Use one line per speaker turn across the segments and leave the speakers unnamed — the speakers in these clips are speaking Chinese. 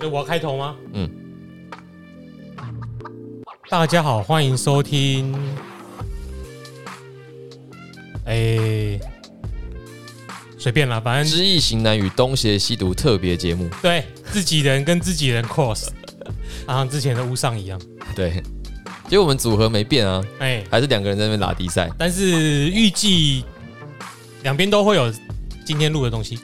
所以我要开头吗？
嗯。
大家好，欢迎收听。哎、欸，随便啦，反正
知易行难与东邪西毒特别节目。
对，自己人跟自己人 cross，像之前的乌上一样。
对，结果我们组合没变啊。哎、欸，还是两个人在那边拉低赛。
但是预计两边都会有今天录的东西。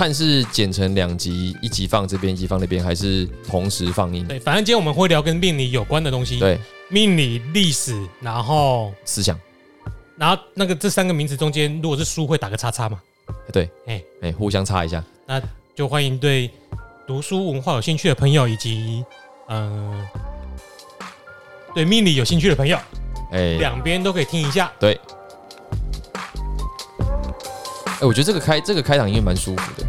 看是剪成两集，一集放这边，一集放那边，还是同时放映？
对，反正今天我们会聊跟命理有关的东西。
对，
命理、历史，然后
思想，
然后那个这三个名词中间，如果是书会打个叉叉嘛？
对，哎哎，互相插一下。
那就欢迎对读书文化有兴趣的朋友，以及嗯、呃，对命理有兴趣的朋友，哎，两边都可以听一下。
对。哎，我觉得这个开这个开场音乐蛮舒服的，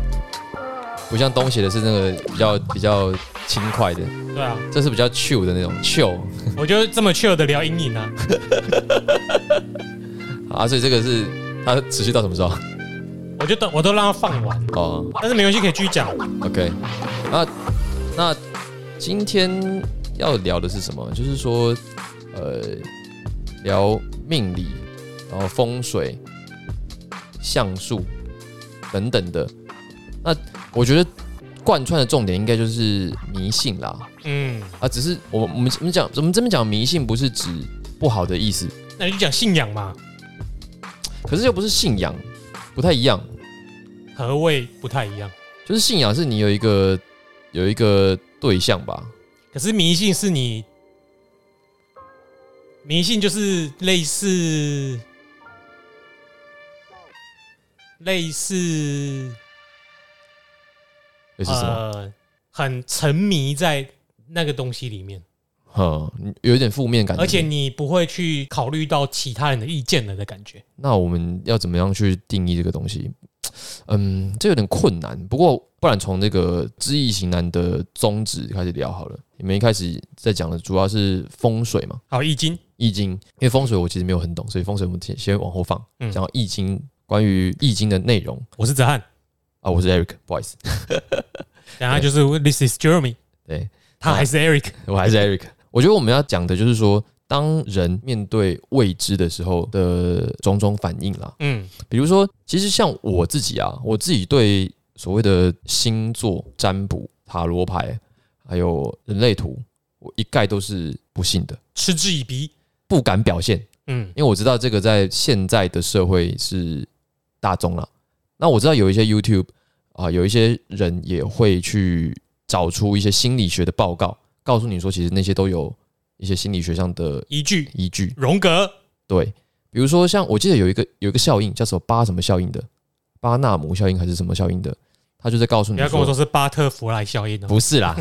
不像东邪的是那个比较比较轻快的。
对啊，
这是比较 chill 的那种 chill。
我觉得这么 chill 的聊阴影呢。
啊，所以这个是它持续到什么时候？
我就等我都让它放完哦，但是没关系，可以继续讲。
OK，那那今天要聊的是什么？就是说，呃，聊命理，然后风水。相术等等的，那我觉得贯穿的重点应该就是迷信啦。嗯啊，只是我我们我们讲，我们这边讲迷信不是指不好的意思，
那你就讲信仰嘛。
可是又不是信仰，不太一样。
何谓不太一样？
就是信仰是你有一个有一个对象吧。
可是迷信是你迷信就是类似。类似，呃，很沉迷在那个东西里面，
嗯，有一点负面感觉，
而且你不会去考虑到其他人的意见了的感觉。
那我们要怎么样去定义这个东西？嗯，这有点困难。不过，不然从那个知易行难的宗旨开始聊好了。你们一开始在讲的主要是风水嘛？
好，易经，
易经，因为风水我其实没有很懂，所以风水我们先先往后放。嗯，讲到易经。关于易经的内容，
我是泽汉
啊，我是 Eric，不好意思，
然后就是 This is Jeremy，
对，
他还是 Eric，
我还是 Eric。我觉得我们要讲的就是说，当人面对未知的时候的种种反应啦。嗯，比如说，其实像我自己啊，我自己对所谓的星座占卜、塔罗牌，还有人类图，我一概都是不信的，
嗤之以鼻，
不敢表现。嗯，因为我知道这个在现在的社会是。大众了，那我知道有一些 YouTube 啊，有一些人也会去找出一些心理学的报告，告诉你说，其实那些都有一些心理学上的
依据。
依据，
荣格
对，比如说像我记得有一个有一个效应叫什么巴什么效应的，巴纳姆效应还是什么效应的，他就在告诉你，
你要跟我说是巴特弗莱效应的，
不是啦，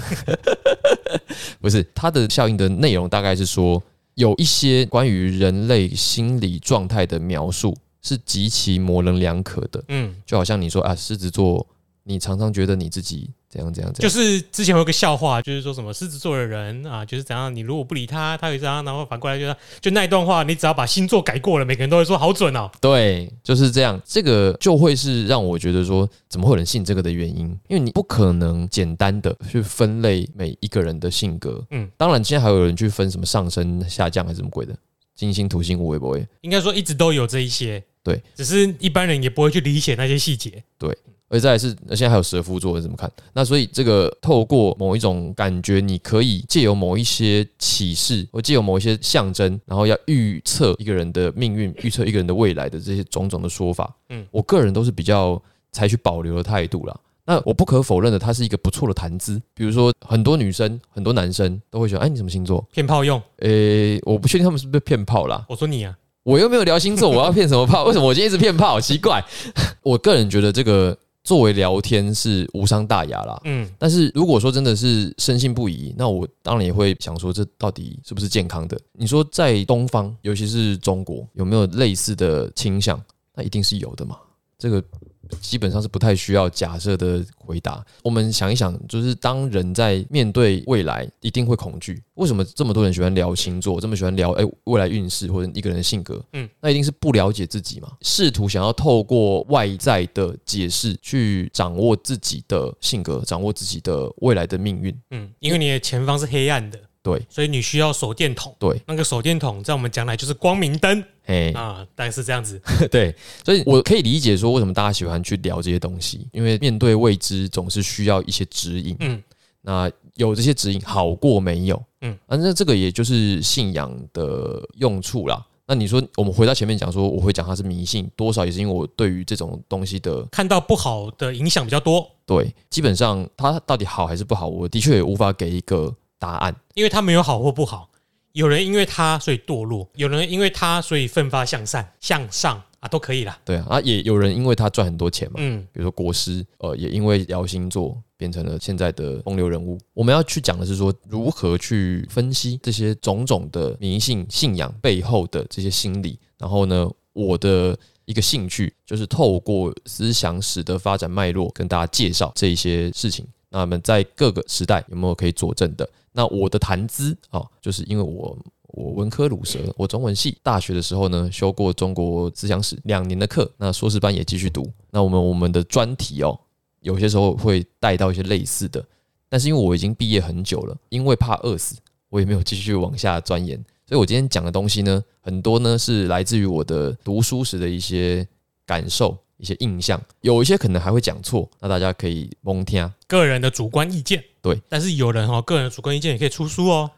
不是，他的效应的内容大概是说有一些关于人类心理状态的描述。是极其模棱两可的，嗯，就好像你说啊，狮子座，你常常觉得你自己怎样怎样怎样，
就是之前有个笑话，就是说什么狮子座的人啊，就是怎样，你如果不理他，他会这样，然后反过来就就那一段话，你只要把星座改过了，每个人都会说好准哦。
对，就是这样，这个就会是让我觉得说，怎么会有人信这个的原因，因为你不可能简单的去分类每一个人的性格，嗯，当然，现在还有人去分什么上升下降还是什么鬼的，金星土星会不会？
应该说一直都有这一些。
对，
只是一般人也不会去理解那些细节。
对，而再来是，现在还有蛇夫座，怎么看？那所以这个透过某一种感觉，你可以借由某一些启示，或借由某一些象征，然后要预测一个人的命运，预测一个人的未来的这些种种的说法。嗯，我个人都是比较采取保留的态度啦。那我不可否认的，它是一个不错的谈资。比如说，很多女生、很多男生都会说：“哎，你什么星座？
骗炮用？”
诶，我不确定他们是不是骗炮啦。
我说你啊。
我又没有聊星座，我要骗什么炮？为什么我今天一直骗炮？奇怪。我个人觉得这个作为聊天是无伤大雅啦。嗯，但是如果说真的是深信不疑，那我当然也会想说，这到底是不是健康的？你说在东方，尤其是中国，有没有类似的倾向？那一定是有的嘛。这个。基本上是不太需要假设的回答。我们想一想，就是当人在面对未来，一定会恐惧。为什么这么多人喜欢聊星座，这么喜欢聊诶未来运势或者一个人的性格？嗯，那一定是不了解自己嘛，试图想要透过外在的解释去掌握自己的性格，掌握自己的未来的命运。
嗯，因为你的前方是黑暗的。
对，
所以你需要手电筒。
对，
那个手电筒在我们将来就是光明灯。哎啊，大概是这样子。
对，所以我可以理解说为什么大家喜欢去聊这些东西，因为面对未知总是需要一些指引。嗯，那有这些指引好过没有？嗯，反正这个也就是信仰的用处啦。那你说，我们回到前面讲说，我会讲它是迷信，多少也是因为我对于这种东西的
看到不好的影响比较多。
对，基本上它到底好还是不好，我的确也无法给一个。答案，
因为他没有好或不好，有人因为他所以堕落，有人因为他所以奋发向善向上啊，都可以啦。
对啊，啊也有人因为他赚很多钱嘛，嗯，比如说国师，呃，也因为聊星座变成了现在的风流人物。我们要去讲的是说，如何去分析这些种种的迷信信仰背后的这些心理。然后呢，我的一个兴趣就是透过思想史的发展脉络，跟大家介绍这一些事情。那么在各个时代有没有可以佐证的？那我的谈资啊，就是因为我我文科鲁蛇，我中文系大学的时候呢，修过中国思想史两年的课，那硕士班也继续读。那我们我们的专题哦，有些时候会带到一些类似的，但是因为我已经毕业很久了，因为怕饿死，我也没有继续往下钻研。所以我今天讲的东西呢，很多呢是来自于我的读书时的一些感受。一些印象，有一些可能还会讲错，那大家可以蒙听
个人的主观意见。
对，
但是有人哈，个人的主观意见也可以出书哦。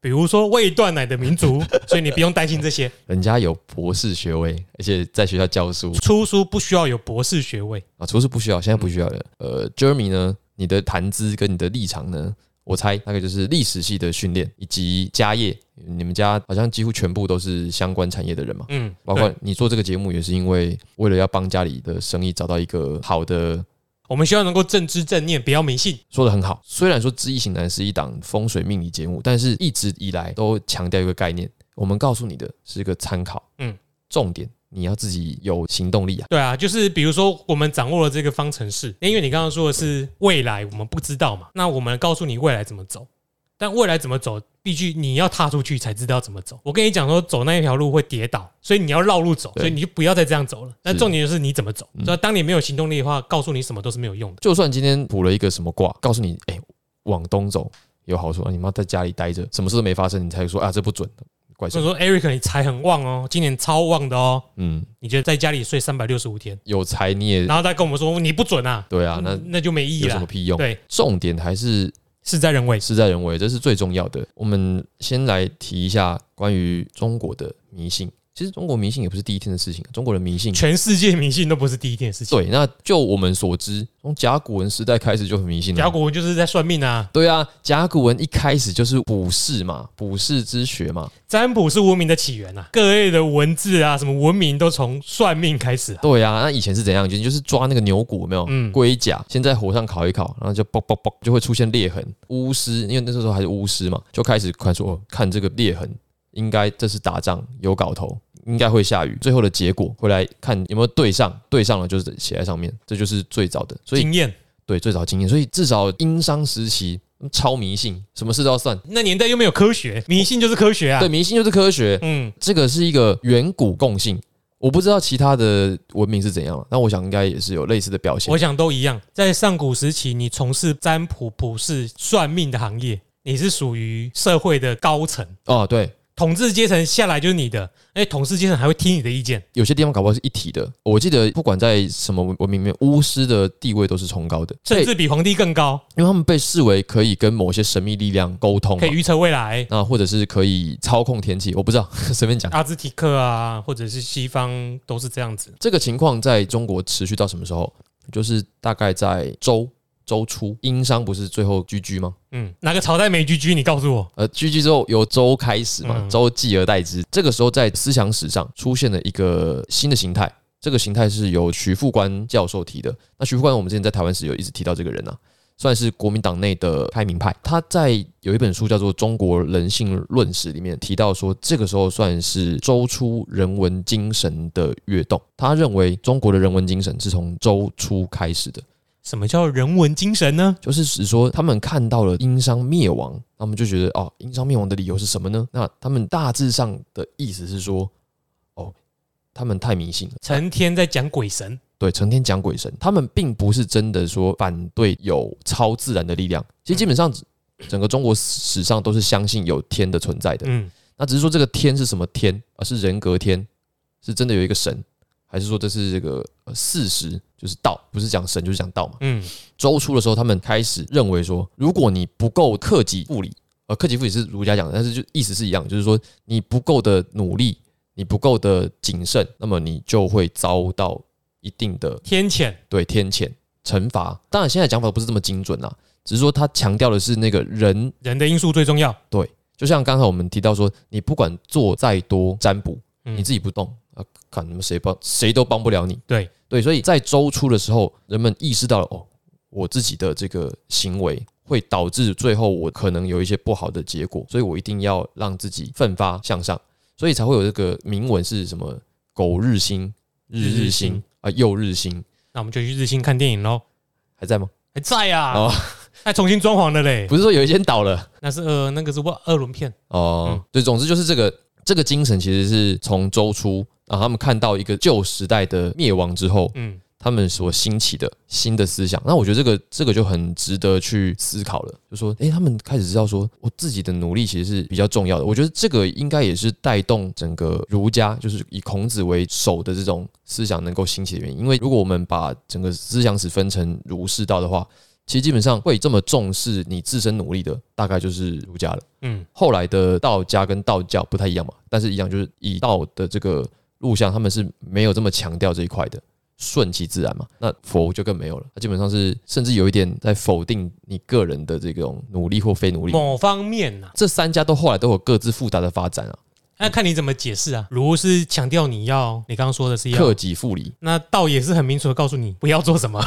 比如说未断奶的民族，所以你不用担心这些。
人家有博士学位，而且在学校教书，
出书不需要有博士学位
啊，出书不需要，现在不需要的。呃，Jeremy 呢，你的谈资跟你的立场呢？我猜大概就是历史系的训练以及家业，你们家好像几乎全部都是相关产业的人嘛。嗯，包括你做这个节目也是因为为了要帮家里的生意找到一个好的。
我们希望能够正知正念，不要迷信。
说得很好，虽然说《知易行难》是一档风水命理节目，但是一直以来都强调一个概念，我们告诉你的是一个参考。嗯，重点。你要自己有行动力啊！
对啊，就是比如说我们掌握了这个方程式，因为你刚刚说的是未来，我们不知道嘛。那我们告诉你未来怎么走，但未来怎么走，必须你要踏出去才知道怎么走。我跟你讲说，走那一条路会跌倒，所以你要绕路走，所以你就不要再这样走了。那重点就是你怎么走。所以当你没有行动力的话，告诉你什么都是没有用的。
就算今天卜了一个什么卦，告诉你，哎，往东走有好处啊，你妈在家里待着，什么事都没发生，你才说啊，这不准的。
怪所以说，Eric，你财很旺哦，今年超旺的哦。嗯，你觉得在家里睡三百六十五天
有财你也，
然后再跟我们说你不准啊？
对啊，那
那就没意义了，
有什么屁用？
对，
重点还是
事在人为，
事在人为，这是最重要的。我们先来提一下关于中国的迷信。其实中国迷信也不是第一天的事情，中国人迷信，
全世界迷信都不是第一天的事情。
对，那就我们所知，从甲骨文时代开始就很迷信了。
甲骨文就是在算命啊。
对啊，甲骨文一开始就是卜筮嘛，卜筮之学嘛。
占卜是文明的起源啊，各类的文字啊，什么文明都从算命开始。
对啊，那以前是怎样？就就是抓那个牛骨有没有？嗯，龟甲，先在火上烤一烤，然后就啵啵啵就会出现裂痕。巫师，因为那时候还是巫师嘛，就开始看说看这个裂痕，应该这是打仗有搞头。应该会下雨，最后的结果回来看有没有对上，对上了就是写在上面，这就是最早的所以
经验。
对，最早经验，所以至少殷商时期超迷信，什么事都要算。
那年代又没有科学，迷信就是科学啊。
对，迷信就是科学。嗯，这个是一个远古共性，我不知道其他的文明是怎样，了，那我想应该也是有类似的表现。
我想都一样，在上古时期，你从事占卜、卜筮、算命的行业，你是属于社会的高层。
哦，对。
统治阶层下来就是你的，哎，统治阶层还会听你的意见。
有些地方搞不好是一体的。我记得不管在什么文明里面，巫师的地位都是崇高的，
甚至比皇帝更高，
因为他们被视为可以跟某些神秘力量沟通，
可以预测未来，
啊，或者是可以操控天气。我不知道，随便讲。
阿兹提克啊，或者是西方都是这样子。
这个情况在中国持续到什么时候？就是大概在周。周初，殷商不是最后居居吗？
嗯，哪个朝代没居居？你告诉我。
呃，居居之后由周开始嘛，周继而代之。这个时候在思想史上出现了一个新的形态，这个形态是由徐复观教授提的。那徐复观，我们之前在台湾时有一直提到这个人啊，算是国民党内的开明派。他在有一本书叫做《中国人性论史》里面提到说，这个时候算是周初人文精神的跃动。他认为中国的人文精神是从周初开始的。
什么叫人文精神呢？
就是指说他们看到了殷商灭亡，他们就觉得哦，殷商灭亡的理由是什么呢？那他们大致上的意思是说，哦，他们太迷信了，
成天在讲鬼神，
对，成天讲鬼神，他们并不是真的说反对有超自然的力量。其实基本上整个中国史上都是相信有天的存在的，嗯，那只是说这个天是什么天，而是人格天，是真的有一个神。还是说这是这个事实，就是道，不是讲神就是讲道嘛。嗯，周初的时候，他们开始认为说，如果你不够克己复礼，呃，克己复礼是儒家讲的，但是就意思是一样，就是说你不够的努力，你不够的谨慎，那么你就会遭到一定的
天谴，
对天谴惩罚。当然，现在讲法不是这么精准啦，只是说他强调的是那个人
人的因素最重要。
对，就像刚才我们提到说，你不管做再多占卜，你自己不动。看你们谁帮谁都帮不了你，
对。
对，所以在周初的时候，人们意识到了哦，我自己的这个行为会导致最后我可能有一些不好的结果，所以我一定要让自己奋发向上，所以才会有这个铭文是什么“苟日新，日日新啊，又日新”。
那我们就去日新看电影喽，
还在吗？
还在呀，哦，还重新装潢了嘞，
不是说有一间倒了，
那是呃那个是二二轮片。
哦，对，总之就是这个这个精神其实是从周初。啊，他们看到一个旧时代的灭亡之后，嗯，他们所兴起的新的思想，那我觉得这个这个就很值得去思考了。就说，诶，他们开始知道说，我自己的努力其实是比较重要的。我觉得这个应该也是带动整个儒家，就是以孔子为首的这种思想能够兴起的原因。因为如果我们把整个思想史分成儒释道的话，其实基本上会这么重视你自身努力的，大概就是儒家了。嗯，后来的道家跟道教不太一样嘛，但是一样就是以道的这个。录像他们是没有这么强调这一块的，顺其自然嘛。那佛就更没有了，他基本上是甚至有一点在否定你个人的这种努力或非努力。
某方面呐、啊，
这三家都后来都有各自复杂的发展啊。
那看你怎么解释啊。儒是强调你要，你刚刚说的是要
克己复礼，
那道也是很明确的告诉你不要做什么。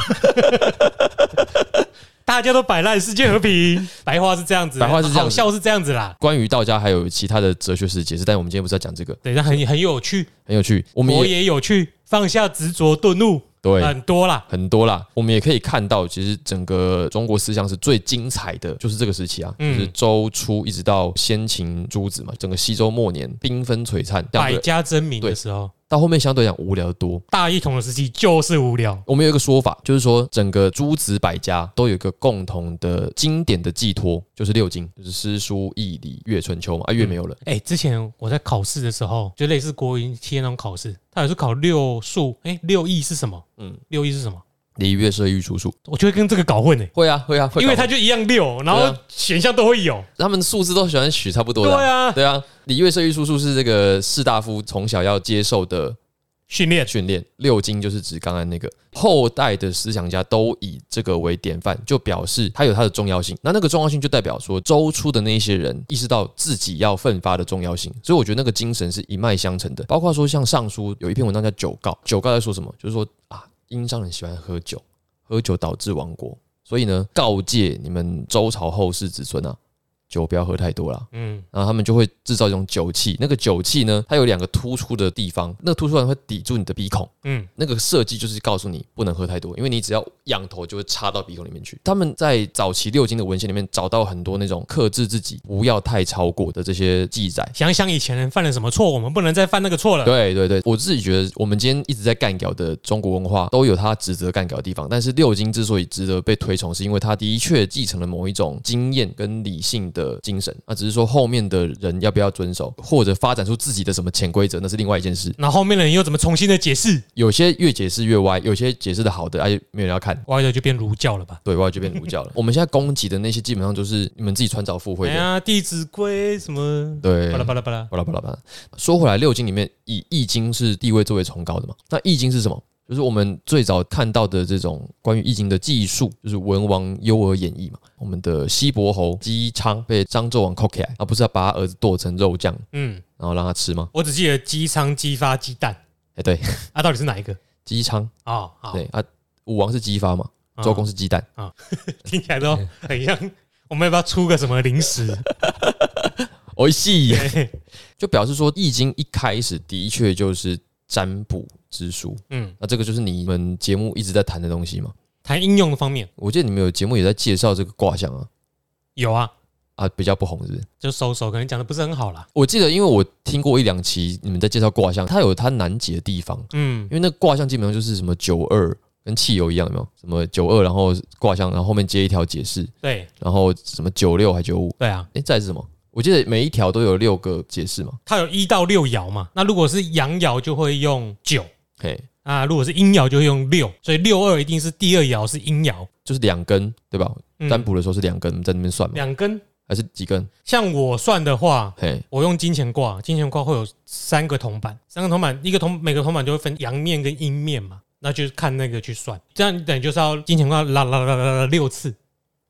大家都摆烂，世界和平。白话是这样子，
白话是这样，
好笑是这样子啦。
关于道家还有其他的哲学史解释，但我们今天不是要讲这个。
对，那很很有趣，
很有趣。我们
也，也有趣，放下执着，顿悟。
对，
很多啦，
很多啦。我们也可以看到，其实整个中国思想是最精彩的，就是这个时期啊，就是周初一直到先秦诸子嘛，整个西周末年，缤纷璀璨，
百家争鸣的时候。
到后面相对讲无聊的多，
大一统的时期就是无聊。
我们有一个说法，就是说整个诸子百家都有一个共同的经典的寄托，就是六经，就是诗书易礼乐春秋嘛。啊，乐没有了。
哎，之前我在考试的时候，就类似国营企业那种考试，他也是考六数。哎，六艺是什么？嗯，六艺是什么？礼
乐射御书数。
我就会跟这个搞混哎。
会啊，会啊，会
因为它就一样六，然后选项都会有，
他们数字都喜欢取差不多的。对啊，对啊。礼乐射御书数是这个士大夫从小要接受的训练。训练六经就是指刚刚那个后代的思想家都以这个为典范，就表示它有它的重要性。那那个重要性就代表说周初的那些人意识到自己要奋发的重要性，所以我觉得那个精神是一脉相承的。包括说像《尚书》有一篇文章叫《九告》，《九告在说什么？就是说啊，殷商人喜欢喝酒，喝酒导致亡国，所以呢，告诫你们周朝后世子孙啊。酒不要喝太多了，嗯，然后他们就会制造一种酒气，那个酒气呢，它有两个突出的地方，那个突出的会抵住你的鼻孔，嗯，那个设计就是告诉你不能喝太多，因为你只要仰头就会插到鼻孔里面去。他们在早期六经的文献里面找到很多那种克制自己不要太超过的这些记载。
想想以前人犯了什么错，我们不能再犯那个错了。
对对对，我自己觉得我们今天一直在干掉的中国文化都有它值得干掉的地方，但是六经之所以值得被推崇，是因为它的确继承了某一种经验跟理性的精神那。只是说后面的人要不要遵守，或者发展出自己的什么潜规则，那是另外一件事。
那后面的人又怎么重新的解释？
有些越解释越歪，有些解释的好的，哎，没有人要看，
歪的就变儒教了吧？
对，歪的就变儒教了。我们现在攻击的那些，基本上就是你们自己穿凿附会的。
哎呀，《弟子规》什么？
对，
巴拉巴拉巴拉
巴拉巴拉巴拉。说回来，六经里面以《易经》是地位最为崇高的嘛？那《易经》是什么？就是我们最早看到的这种关于易经的记述，就是文王优而演绎嘛。我们的西伯侯姬昌被商纣王扣起来，而不是要把他儿子剁成肉酱，嗯，然后让他吃吗？
我只记得姬昌姬发姬旦，
哎，对，
啊，到底是哪一个？
姬昌啊，对啊，武王是姬发嘛？周公是鸡蛋
啊，听起来都很像。我们要不要出个什么零食？
我 细，就表示说《易经》一开始的确就是占卜之书。嗯，那这个就是你们节目一直在谈的东西嘛？
谈应用的方面，
我记得你们有节目也在介绍这个卦象啊。
有啊，
啊，比较不红是不是？
就收收，可能讲的不是很好啦。
我记得，因为我听过一两期你们在介绍卦象，它有它难解的地方。嗯，因为那卦象基本上就是什么九二。跟汽油一样，有没有什么九二，然后卦象，然后后面接一条解释，
对，
然后什么九六还九五，
对啊，
哎，再是什么？我记得每一条都有六个解释嘛，
它有一到六爻嘛，那如果是阳爻就会用九，嘿，啊，如果是阴爻就会用六，所以六二一定是第二爻是阴爻，
就是两根，对吧？占卜的时候是两根，在那边算嘛，
两根。
还是几根？
像我算的话，嘿，我用金钱卦，金钱卦会有三个铜板，三个铜板，一个铜每个铜板就会分阳面跟阴面嘛。那就是看那个去算，这样你等于就是要金钱卦啦啦啦啦啦六次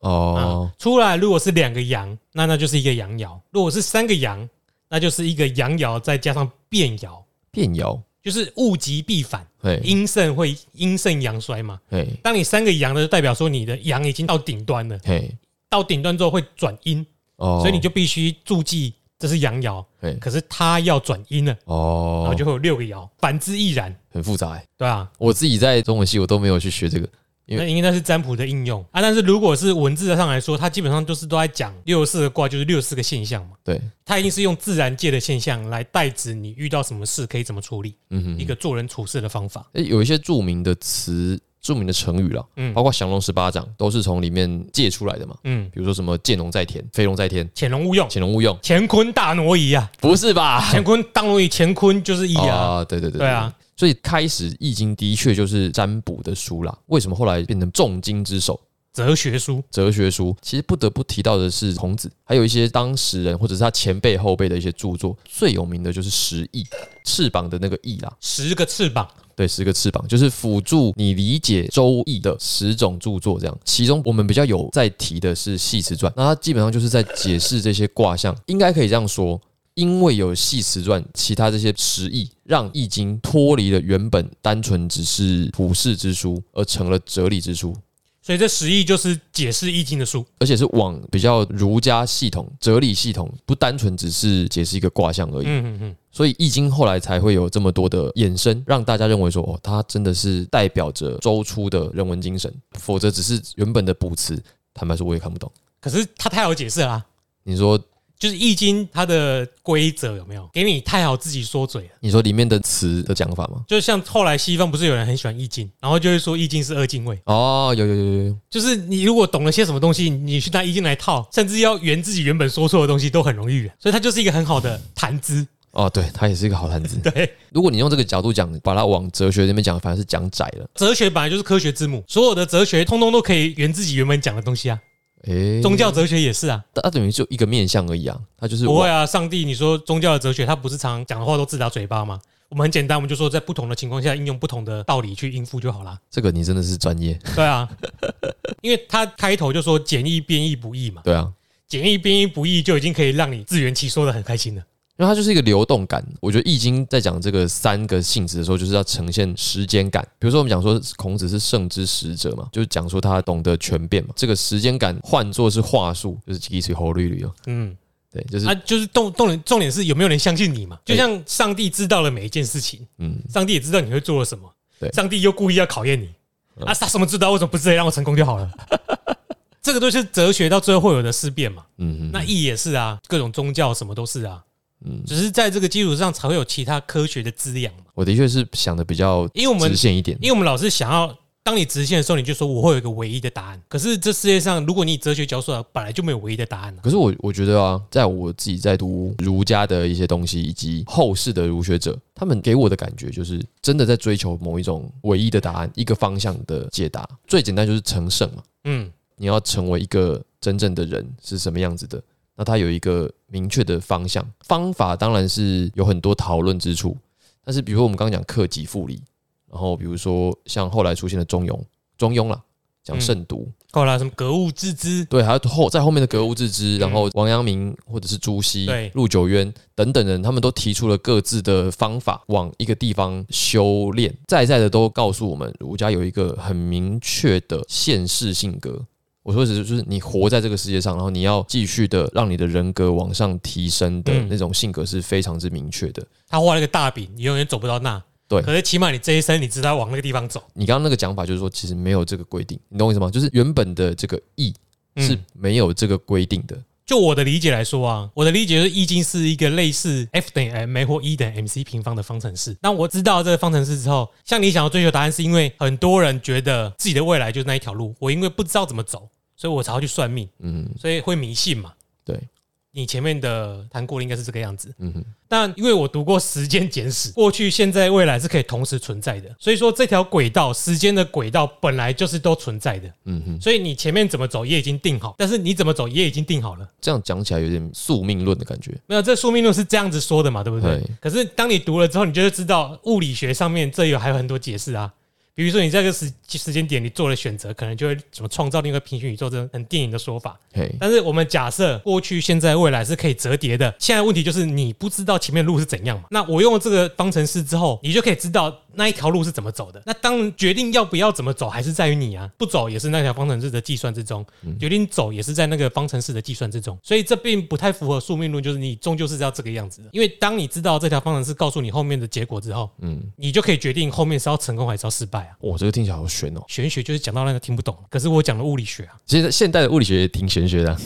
哦，出来如果是两个阳，那那就是一个阳爻；如果是三个阳，那就是一个阳爻再加上变爻。
变爻。
就是物极必反，阴盛会阴盛阳衰嘛。当你三个阳的，就代表说你的阳已经到顶端了，到顶端之后会转阴，所以你就必须注记。这是阳爻，可是它要转阴了哦，然后就会有六个爻，反之亦然，
很复杂，
对啊，
我自己在中文系我都没有去学这个，
因为那是占卜的应用啊。但是如果是文字上来说，它基本上都是都在讲六十四个卦，就是六十四个现象嘛。
对，
它一定是用自然界的现象来代指你遇到什么事可以怎么处理，嗯哼，一个做人处事的方法。
诶，有一些著名的词。著名的成语了，嗯，包括降龙十八掌都是从里面借出来的嘛，嗯，比如说什么见龙在田，飞龙在天，
潜龙勿用，
潜龙勿用，
乾坤大挪移啊，
不是吧？
乾坤大挪移，乾坤就是易啊，
啊，对对对，对啊，所以开始《易经》的确就是占卜的书啦。为什么后来变成重经之首？
哲学书，
哲学书，其实不得不提到的是孔子，还有一些当时人或者是他前辈后辈的一些著作，最有名的就是十翼，翅膀的那个翼啦，
十个翅膀，
对，十个翅膀就是辅助你理解《周易》的十种著作，这样。其中我们比较有在提的是《系辞传》，那它基本上就是在解释这些卦象，应该可以这样说，因为有《系辞传》，其他这些十义，让《易经》脱离了原本单纯只是普世之书，而成了哲理之书。
所以这十义就是解释易经的书，
而且是往比较儒家系统、哲理系统，不单纯只是解释一个卦象而已。嗯嗯嗯。所以易经后来才会有这么多的衍生，让大家认为说，哦，它真的是代表着周初的人文精神，否则只是原本的卜辞，坦白说我也看不懂。
可是它太好解释了啊。
你说？
就是易经它的规则有没有给你太好自己说嘴了？
你说里面的词的讲法吗？
就像后来西方不是有人很喜欢易经，然后就会说易经是二进位
哦，有有有有有，
就是你如果懂了些什么东西，你去拿易经来套，甚至要圆自己原本说错的东西都很容易圆，所以它就是一个很好的谈资
哦，对，它也是一个好谈资。
对，如
果你用这个角度讲，把它往哲学那边讲，反而是讲窄了。
哲学本来就是科学之母，所有的哲学通通都可以圆自己原本讲的东西啊。诶，宗教哲学也是啊，
它等于就一个面向而已啊，它就是
不会啊。上帝，你说宗教的哲学，它不是常讲的话都自打嘴巴吗？我们很简单，我们就说在不同的情况下应用不同的道理去应付就好啦。
这个你真的是专业。
对啊，因为他开头就说简易变易不易嘛。
对啊，
简易变易不易就已经可以让你自圆其说的很开心了。
因为它就是一个流动感，我觉得《易经》在讲这个三个性质的时候，就是要呈现时间感。比如说，我们讲说孔子是圣之使者嘛，就是讲说他懂得权变嘛。这个时间感换作是话术，就是几水猴绿绿哦。嗯，对，就是
啊，就是重重点重点是有没有人相信你嘛？就像上帝知道了每一件事情，嗯，上帝也知道你会做了什么，对，上帝又故意要考验你啊，他什么知道？为什么不直接让我成功就好了？这个都是哲学到最后会有的思辨嘛。嗯，那易也是啊，各种宗教什么都是啊。嗯，只是在这个基础上才会有其他科学的滋养嘛。
我的确是想的比较，因为我们直线一点，
因为我们老是想要，当你直线的时候，你就说我会有一个唯一的答案。可是这世界上，如果你哲学教授本来就没有唯一的答案。
可是我我觉得啊，在我自己在读儒家的一些东西，以及后世的儒学者，他们给我的感觉就是真的在追求某一种唯一的答案，一个方向的解答。最简单就是成圣嘛。嗯，你要成为一个真正的人是什么样子的？那它有一个明确的方向，方法当然是有很多讨论之处。但是，比如说我们刚刚讲克己复礼，然后比如说像后来出现的中庸，中庸啦，讲慎独。
后来什么格物致知，
对，还有后在后面的格物致知，然后王阳明或者是朱熹、对陆九渊等等人，他们都提出了各自的方法，往一个地方修炼，在在的都告诉我们，儒家有一个很明确的现世性格。我说的是，就是你活在这个世界上，然后你要继续的让你的人格往上提升的那种性格是非常之明确的。
他画了一个大饼，你永远走不到那。
对，
可是起码你这一生你知道往那个地方走。
你刚刚那个讲法就是说，其实没有这个规定，你懂我意思吗？就是原本的这个易是没有这个规定的。
就我的理解来说啊，我的理解是易经是一个类似 F 等于 ma 或 E 等于 mc 平方的方程式。那我知道这个方程式之后，像你想要追求答案，是因为很多人觉得自己的未来就是那一条路，我因为不知道怎么走，所以我才要去算命，嗯，所以会迷信嘛。
对。
你前面的谈过的应该是这个样子，嗯哼。但因为我读过时间简史，过去、现在、未来是可以同时存在的，所以说这条轨道，时间的轨道本来就是都存在的，嗯哼。所以你前面怎么走也已经定好，但是你怎么走也已经定好了。
这样讲起来有点宿命论的感觉。
没有，这宿命论是这样子说的嘛，对不对？可是当你读了之后，你就会知道物理学上面这有还有很多解释啊。比如说，你在这个时时间点，你做了选择，可能就会怎么创造另一个平行宇宙，这种很电影的说法。但是我们假设过去、现在、未来是可以折叠的。现在问题就是你不知道前面的路是怎样嘛？那我用了这个方程式之后，你就可以知道那一条路是怎么走的。那当决定要不要怎么走，还是在于你啊。不走也是那条方程式的计算之中，决定走也是在那个方程式的计算之中。所以这并不太符合宿命论，就是你终究是要这个样子的。因为当你知道这条方程式告诉你后面的结果之后，嗯，你就可以决定后面是要成功还是要失败啊。
我这个听起来好玄哦，
玄学就是讲到那个听不懂，可是我讲的物理学啊，
其实现代的物理学也挺玄学的，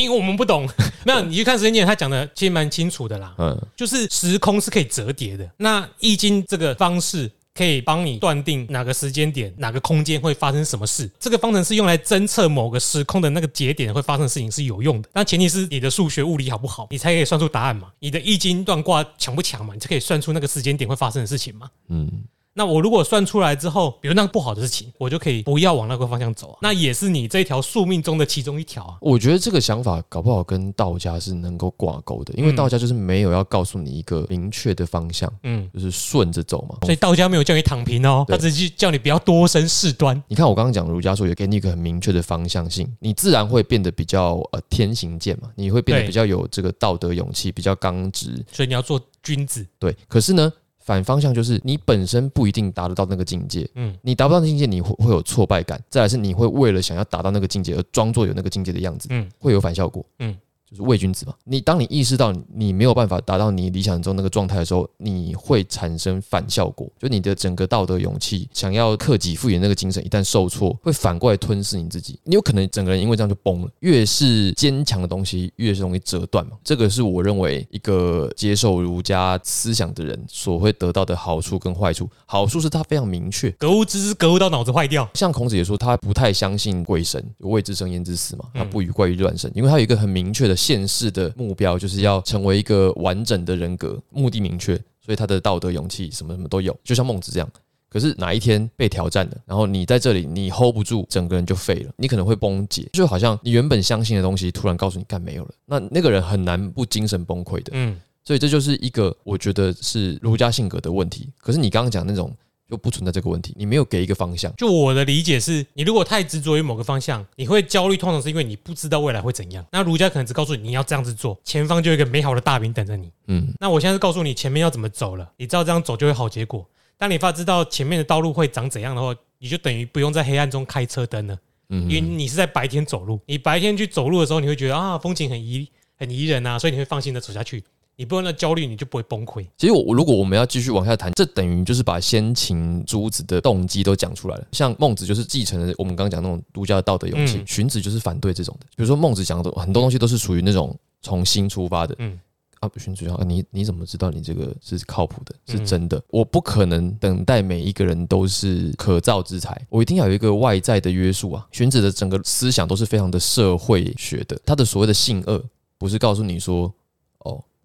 因为我们不懂。没有，你去看时间点，他讲的其实蛮清楚的啦。嗯，就是时空是可以折叠的。那易经这个方式可以帮你断定哪个时间点、哪个空间会发生什么事。这个方程式用来侦测某个时空的那个节点会发生的事情是有用的。那前提是你的数学物理好不好，你才可以算出答案嘛。你的易经断卦强不强嘛，你才可以算出那个时间点会发生的事情嘛。嗯。那我如果算出来之后，比如那个不好的事情，我就可以不要往那个方向走啊。那也是你这条宿命中的其中一条啊。
我觉得这个想法搞不好跟道家是能够挂钩的，因为道家就是没有要告诉你一个明确的方向，嗯，就是顺着走嘛。
所以道家没有叫你躺平哦，他只是叫你不要多生事端。
你看我刚刚讲儒家说，也给你一个很明确的方向性，你自然会变得比较呃天行健嘛，你会变得比较有这个道德勇气，比较刚直。
所以你要做君子。
对，可是呢？反方向就是你本身不一定达得到那个境界，嗯，你达不到那境界，你会会有挫败感。再来是你会为了想要达到那个境界而装作有那个境界的样子，嗯，会有反效果，嗯。就是伪君子嘛。你当你意识到你没有办法达到你理想中那个状态的时候，你会产生反效果。就你的整个道德勇气，想要克己复原那个精神，一旦受挫，会反过来吞噬你自己。你有可能整个人因为这样就崩了。越是坚强的东西，越是容易折断嘛。这个是我认为一个接受儒家思想的人所会得到的好处跟坏处。好处是他非常明确，
格物致知，格物到脑子坏掉。
像孔子也说，他不太相信鬼神，有未知生焉知死嘛。他不与怪于乱神，因为他有一个很明确的。现世的目标就是要成为一个完整的人格，目的明确，所以他的道德勇气什么什么都有，就像孟子这样。可是哪一天被挑战了，然后你在这里你 hold 不住，整个人就废了，你可能会崩解，就好像你原本相信的东西突然告诉你干没有了，那那个人很难不精神崩溃的。嗯，所以这就是一个我觉得是儒家性格的问题。可是你刚刚讲那种。就不存在这个问题，你没有给一个方向。
就我的理解是，你如果太执着于某个方向，你会焦虑，通常是因为你不知道未来会怎样。那儒家可能只告诉你你要这样子做，前方就有一个美好的大饼等着你。嗯，那我现在是告诉你前面要怎么走了，你知道这样走就会好结果。当你发知道前面的道路会长怎样的话，你就等于不用在黑暗中开车灯了。嗯，因为你是在白天走路，你白天去走路的时候，你会觉得啊风景很宜很宜人啊，所以你会放心的走下去。你不用那焦虑，你就不会崩溃。
其实我如果我们要继续往下谈，这等于就是把先秦诸子的动机都讲出来了。像孟子就是继承了我们刚刚讲那种儒家的道德勇气，荀子就是反对这种的。比如说孟子讲的很多东西都是属于那种从心出发的。嗯啊，荀子说你你怎么知道你这个是靠谱的，是真的？我不可能等待每一个人都是可造之才，我一定要有一个外在的约束啊。荀子的整个思想都是非常的社会学的，他的所谓的性恶不是告诉你说哦。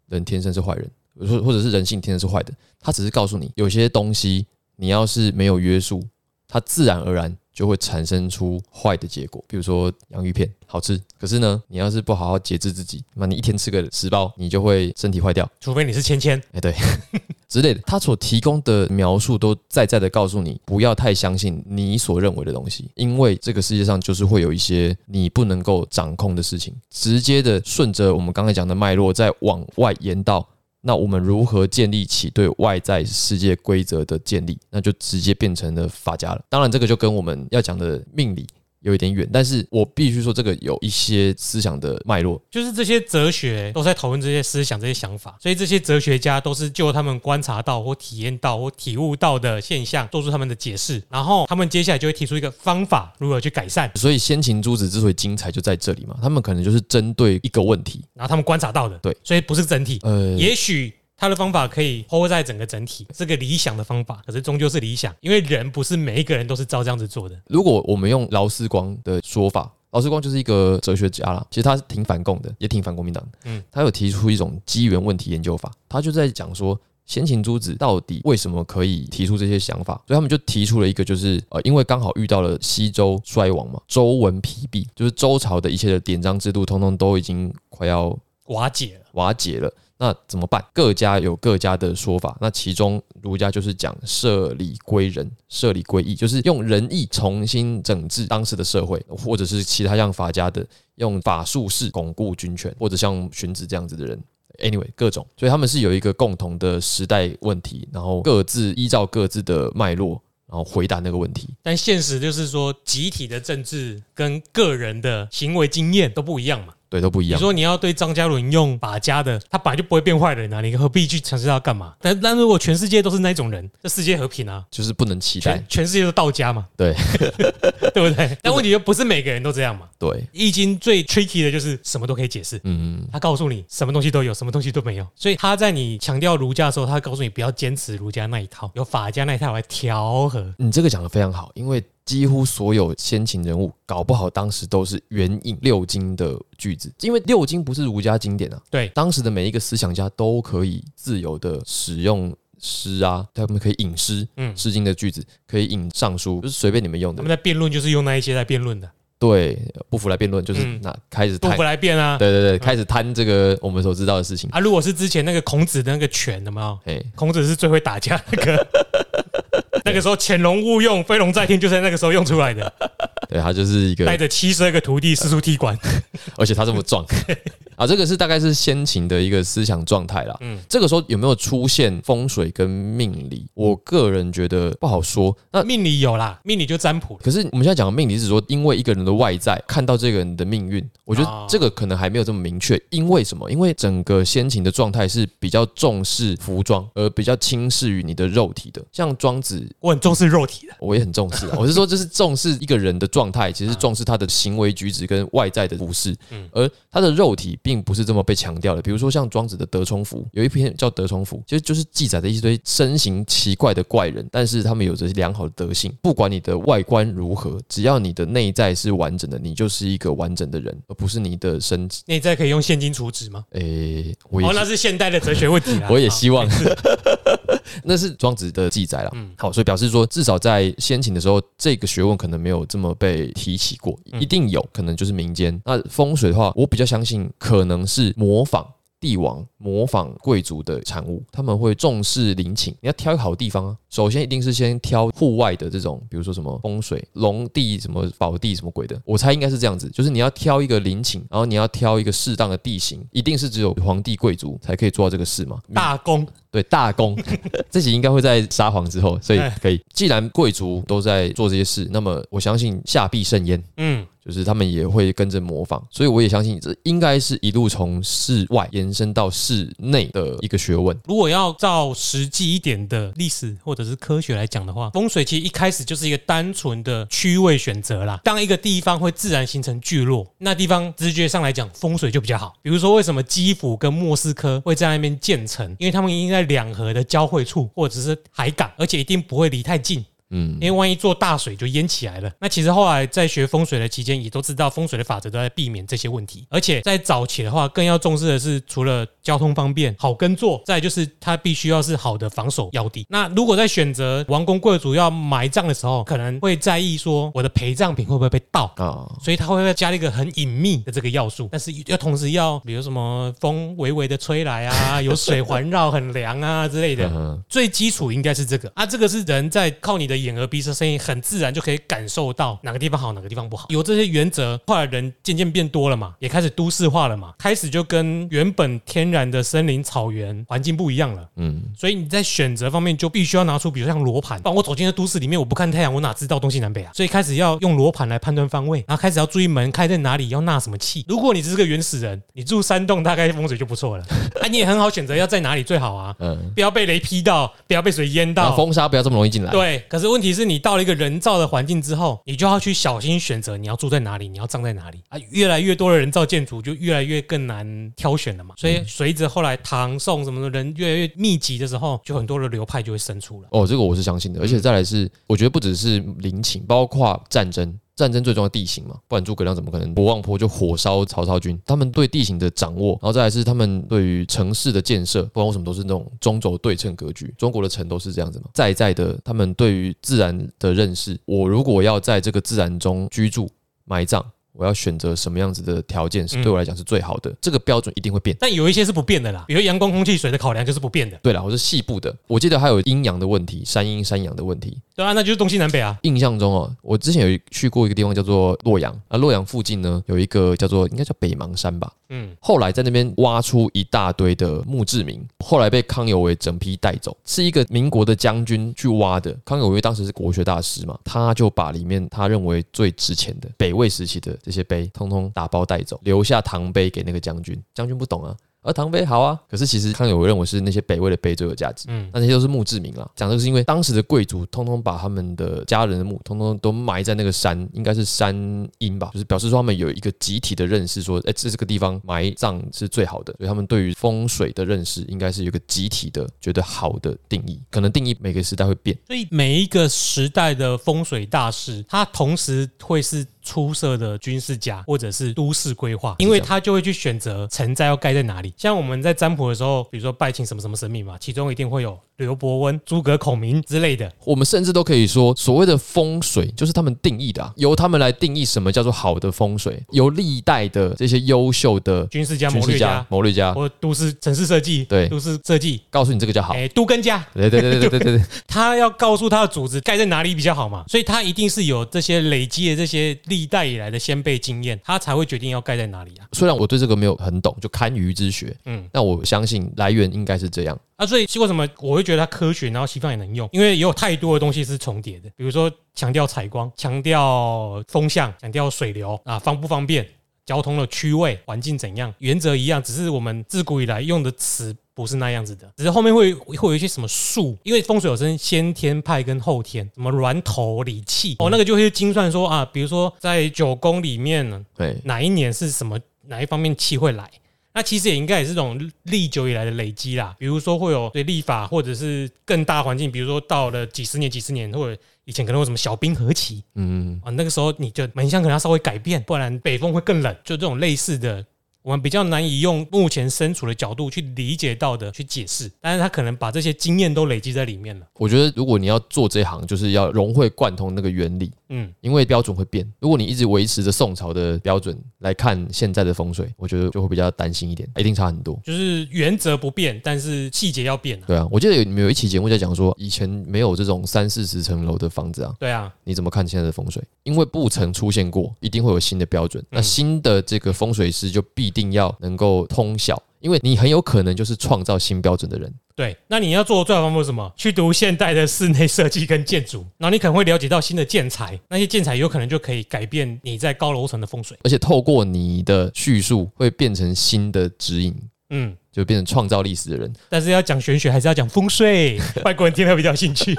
人天生是坏人，或或者是人性天生是坏的，他只是告诉你，有些东西你要是没有约束，它自然而然就会产生出坏的结果。比如说洋芋片好吃，可是呢，你要是不好好节制自己，那你一天吃个十包，你就会身体坏掉。
除非你是芊芊，
哎，对，之类的。他所提供的描述都在在的告诉你，不要太相信你所认为的东西，因为这个世界上就是会有一些你不能够掌控的事情。直接的顺着我们刚才讲的脉络，再往外延到，那我们如何建立起对外在世界规则的建立，那就直接变成了法家了。当然，这个就跟我们要讲的命理。有一点远，但是我必须说，这个有一些思想的脉络，
就是这些哲学都在讨论这些思想、这些想法，所以这些哲学家都是就他们观察到或体验到或体悟到的现象，做出他们的解释，然后他们接下来就会提出一个方法，如何去改善。
所以先秦诸子之所以精彩，就在这里嘛，他们可能就是针对一个问题，
然后他们观察到的，
对，
所以不是整体，
呃，
也许。他的方法可以 hold 在整个整体，是个理想的方法，可是终究是理想，因为人不是每一个人都是照这样子做的。
如果我们用劳斯光的说法，劳思光就是一个哲学家啦，其实他是挺反共的，也挺反国民党的。嗯，他有提出一种机缘问题研究法，他就在讲说先秦诸子到底为什么可以提出这些想法，所以他们就提出了一个，就是呃，因为刚好遇到了西周衰亡嘛，周文疲弊，就是周朝的一切的典章制度，通通都已经快要
瓦解了，
瓦解了。那怎么办？各家有各家的说法。那其中儒家就是讲设礼归仁，设礼归义，就是用仁义重新整治当时的社会，或者是其他像法家的用法术式巩固军权，或者像荀子这样子的人。Anyway，各种，所以他们是有一个共同的时代问题，然后各自依照各自的脉络，然后回答那个问题。
但现实就是说，集体的政治跟个人的行为经验都不一样嘛。
对，都不一样。
你说你要对张嘉伦用法家的，他本来就不会变坏人啊，你何必去尝试他干嘛？但但如果全世界都是那种人，这世界和平啊，
就是不能期待
全，全世界都道家嘛，
对，
对不对？但问题就不是每个人都这样嘛。
对，《
易经》最 tricky 的就是什么都可以解释，嗯，他告诉你什么东西都有，什么东西都没有。所以他在你强调儒家的时候，他告诉你不要坚持儒家那一套，有法家那一套来调和。
你这个讲的非常好，因为。几乎所有先秦人物，搞不好当时都是援引六经的句子，因为六经不是儒家经典啊。
对，
当时的每一个思想家都可以自由的使用诗啊，他们可以引诗，嗯，诗经的句子可以引尚书，就是随便你们用的。
他们在辩论就是用那一些在辩论的。
对，不服来辩论就是那开始
不服来辩啊。
对对对，开始贪这个我们所知道的事情
啊。如果是之前那个孔子的那个权，有没有？哎，孔子是最会打架那个。那个时候潜龙勿用，飞龙在天，就在那个时候用出来的。
对，他就是一个
带着七十二个徒弟四处踢馆，
而且他这么壮 啊！这个是大概是先秦的一个思想状态啦。嗯，这个时候有没有出现风水跟命理？我个人觉得不好说。那
命理有啦，命理就占卜。
可是我们现在讲的命理是说，因为一个人的外在看到这个人的命运，我觉得这个可能还没有这么明确。因为什么？因为整个先秦的状态是比较重视服装，而比较轻视于你的肉体的。像庄子，
我很重视肉体的，
我也很重视。我是说，这是重视一个人的状。状态其实是重视他的行为举止跟外在的服饰，而他的肉体并不是这么被强调的。比如说像庄子的《德充符》，有一篇叫《德充符》，其实就是记载的一堆身形奇怪的怪人，但是他们有着良好的德性。不管你的外观如何，只要你的内在是完整的，你就是一个完整的人，而不是你的身体。
内在可以用现金储值吗？
诶，我也
哦，那是现代的哲学问题。
我也希望，那是庄子的记载了。嗯，好，所以表示说，至少在先秦的时候，这个学问可能没有这么被。被提起过，一定有可能就是民间。那风水的话，我比较相信可能是模仿帝王、模仿贵族的产物。他们会重视陵寝，你要挑一个好地方啊。首先一定是先挑户外的这种，比如说什么风水、龙地、什么宝地、什么鬼的。我猜应该是这样子，就是你要挑一个陵寝，然后你要挑一个适当的地形，一定是只有皇帝贵族才可以做到这个事嘛。
大功。
对，大功，这集应该会在沙皇之后，所以可以。既然贵族都在做这些事，那么我相信下必甚焉。嗯。就是他们也会跟着模仿，所以我也相信这应该是一路从室外延伸到室内的一个学问。
如果要照实际一点的历史或者是科学来讲的话，风水其实一开始就是一个单纯的区位选择啦。当一个地方会自然形成聚落，那地方直觉上来讲风水就比较好。比如说，为什么基辅跟莫斯科会在那边建成？因为他们应该在两河的交汇处或者是海港，而且一定不会离太近。嗯，因为万一做大水就淹起来了。那其实后来在学风水的期间，也都知道风水的法则都在避免这些问题。而且在早期的话，更要重视的是，除了交通方便、好耕作，再就是它必须要是好的防守要地。那如果在选择王公贵族要埋葬的时候，可能会在意说我的陪葬品会不会被盗啊？所以他会加了一个很隐秘的这个要素，但是要同时要，比如什么风微微的吹来啊，有水环绕，很凉啊之类的。最基础应该是这个啊，这个是人在靠你的眼耳鼻舌声音，很自然就可以感受到哪个地方好，哪个地方不好。有这些原则，后来人渐渐变多了嘛，也开始都市化了嘛，开始就跟原本天然的森林草原环境不一样了。嗯，所以你在选择方面就必须要拿出，比如像罗盘。我走进了都市里面，我不看太阳，我哪知道东西南北啊？所以开始要用罗盘来判断方位，然后开始要注意门开在哪里，要纳什么气。如果你只是个原始人，你住山洞，大概风水就不错了。啊，你也很好选择要在哪里最好啊。嗯，不要被雷劈到，不要被水淹到，
风沙不要这么容易进来。
对，可是问题是你到了一个人造的环境之后，你就要去小心选择你要住在哪里，你要葬在哪里啊。越来越多的人造建筑，就越来越更难挑选了嘛。所以随着后来唐宋什么的人越来越密集的时候，就很多的流派就会生出了。
哦，这个我是相信的，而且再来是，我觉得不只是陵寝，包括战争。战争最重要的地形嘛，不然诸葛亮怎么可能博望坡就火烧曹操军？他们对地形的掌握，然后再来是他们对于城市的建设，不管为什么都是那种中轴对称格局。中国的城都是这样子嘛，在在的他们对于自然的认识，我如果要在这个自然中居住埋葬。我要选择什么样子的条件是对我来讲是最好的？这个标准一定会变，
但有一些是不变的啦，比如阳光、空气、水的考量就是不变的。
对啦，我是细部的。我记得还有阴阳的问题，山阴山阳的问题。
对啊，那就是东西南北啊。
印象中哦，我之前有去过一个地方叫做洛阳啊，洛阳附近呢有一个叫做应该叫北邙山吧。嗯，后来在那边挖出一大堆的墓志铭，后来被康有为整批带走，是一个民国的将军去挖的。康有为当时是国学大师嘛，他就把里面他认为最值钱的北魏时期的这些碑，通通打包带走，留下唐碑给那个将军。将军不懂啊。而唐碑好啊，可是其实康有为认为是那些北魏的碑最有价值，嗯，那些都是墓志铭啦。讲的是因为当时的贵族通通把他们的家人的墓通通都埋在那个山，应该是山阴吧，就是表示说他们有一个集体的认识，说，哎，这这个地方埋葬是最好的，所以他们对于风水的认识应该是有一个集体的觉得好的定义，可能定义每个时代会变，
所以每一个时代的风水大师，他同时会是。出色的军事家或者是都市规划，因为他就会去选择城寨要盖在哪里。像我们在占卜的时候，比如说拜请什么什么神明嘛，其中一定会有刘伯温、诸葛孔明之类的。
我们甚至都可以说，所谓的风水就是他们定义的啊，由他们来定义什么叫做好的风水。由历代的这些优秀的
军事家、谋略家、
谋略家，
或都市城市设计，
对，
都市设计
告诉你这个叫好。
哎，都跟家，
对对对对对对对，
他要告诉他的组织盖在哪里比较好嘛，所以他一定是有这些累积的这些历代以来的先辈经验，他才会决定要盖在哪里啊。
虽然我对这个没有很懂，就堪舆之学，嗯，但我相信来源应该是这样
啊。所以为什么我会觉得它科学，然后西方也能用？因为也有太多的东西是重叠的，比如说强调采光、强调风向、强调水流啊，方不方便、交通的区位、环境怎样，原则一样，只是我们自古以来用的词。不是那样子的，只是后面会会有一些什么术，因为风水有分先天派跟后天，什么峦头理气。哦，那个就会精算说啊，比如说在九宫里面呢，对，哪一年是什么哪一方面气会来，那其实也应该也是这种历久以来的累积啦，比如说会有对历法或者是更大环境，比如说到了几十年几十年，或者以前可能有什么小冰河期，嗯啊，那个时候你就门箱可能要稍微改变，不然北风会更冷，就这种类似的。我们比较难以用目前身处的角度去理解到的去解释，但是他可能把这些经验都累积在里面了。
我觉得如果你要做这行，就是要融会贯通那个原理，嗯，因为标准会变。如果你一直维持着宋朝的标准来看现在的风水，我觉得就会比较担心一点，一定差很多。
就是原则不变，但是细节要变啊。
对啊，我记得有你们有一期节目在讲说，以前没有这种三四十层楼的房子啊。
对啊，
你怎么看现在的风水？因为不曾出现过，一定会有新的标准。那新的这个风水师就必定要能够。通晓，因为你很有可能就是创造新标准的人。
对，那你要做的最好方法是什么？去读现代的室内设计跟建筑，然后你可能会了解到新的建材，那些建材有可能就可以改变你在高楼层的风水，
而且透过你的叙述会变成新的指引。嗯，就变成创造历史的人。
但是要讲玄学，还是要讲风水？外国人听了比较兴趣。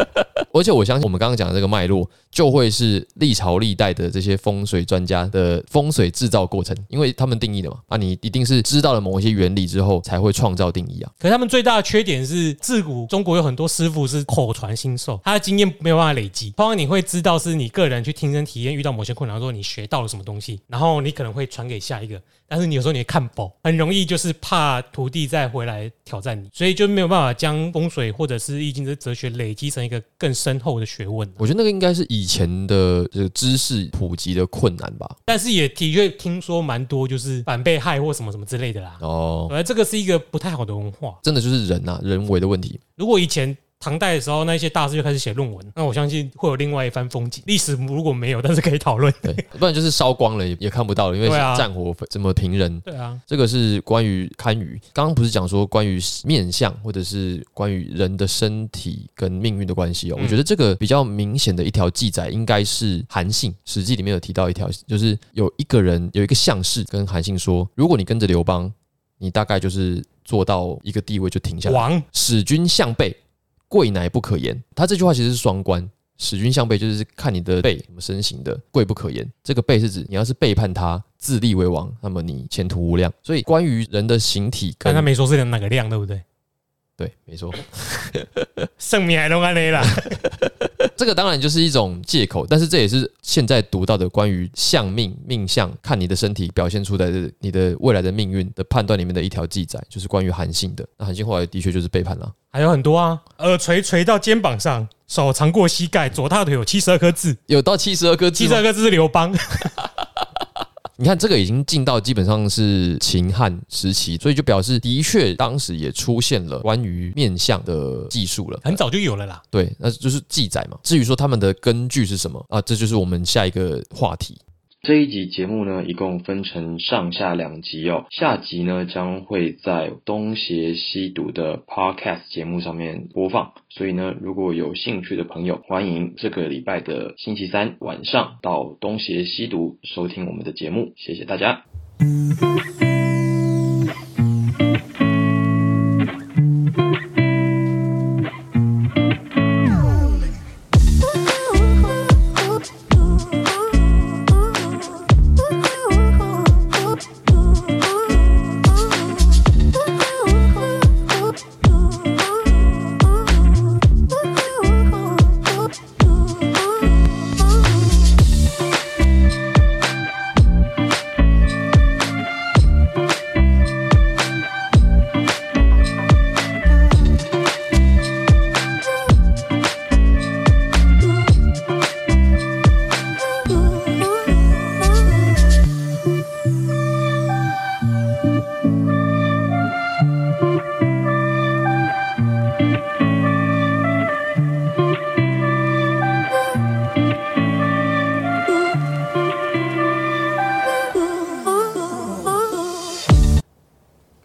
而且我相信，我们刚刚讲的这个脉络，就会是历朝历代的这些风水专家的风水制造过程，因为他们定义的嘛。啊，你一定是知道了某一些原理之后，才会创造定义啊。
可是他们最大的缺点是，自古中国有很多师傅是口传心授，他的经验没有办法累积。通常你会知道是你个人去亲身体验，遇到某些困难的时候，你学到了什么东西，然后你可能会传给下一个。但是你有时候你也看薄，很容易就是怕徒弟再回来挑战你，所以就没有办法将风水或者是易经的哲学累积成一个更深厚的学问。
我觉得那个应该是以前的这个知识普及的困难吧。
但是也的确听说蛮多，就是反被害或什么什么之类的啦。哦，而这个是一个不太好的文化，
真的就是人呐、啊，人为的问题。
如果以前。唐代的时候，那些大师就开始写论文，那我相信会有另外一番风景。历史如果没有，但是可以讨论。
对，不然就是烧光了也也看不到了，因为战火怎么平人。
对啊，
这个是关于堪舆。刚刚不是讲说关于面相，或者是关于人的身体跟命运的关系哦。我觉得这个比较明显的一条记载，应该是韩信《史记》里面有提到一条，就是有一个人有一个相士跟韩信说，如果你跟着刘邦，你大概就是做到一个地位就停下来。
王
使君向背。贵乃不可言，他这句话其实是双关。使君向背就是看你的背什么身形的，贵不可言。这个背是指你要是背叛他，自立为王，那么你前途无量。所以关于人的形体，
但他没说是哪个量，对不对？
对，没错。
圣米还弄安雷啦。
这个当然就是一种借口，但是这也是现在读到的关于相命、命相，看你的身体表现出来的你的未来的命运的判断里面的一条记载，就是关于韩信的。那韩信后来的确就是背叛了，
还有很多啊，耳垂垂到肩膀上，手长过膝盖，左大腿有七十二颗痣，
有到七十二颗痣，
七十二颗痣是刘邦。
你看这个已经进到基本上是秦汉时期，所以就表示的确当时也出现了关于面相的技术了，
很早就有了啦。
对，那就是记载嘛。至于说他们的根据是什么啊，这就是我们下一个话题。
这一集节目呢，一共分成上下两集哦。下集呢，将会在东邪西毒的 Podcast 节目上面播放，所以呢，如果有兴趣的朋友，欢迎这个礼拜的星期三晚上到东邪西毒收听我们的节目。谢谢大家。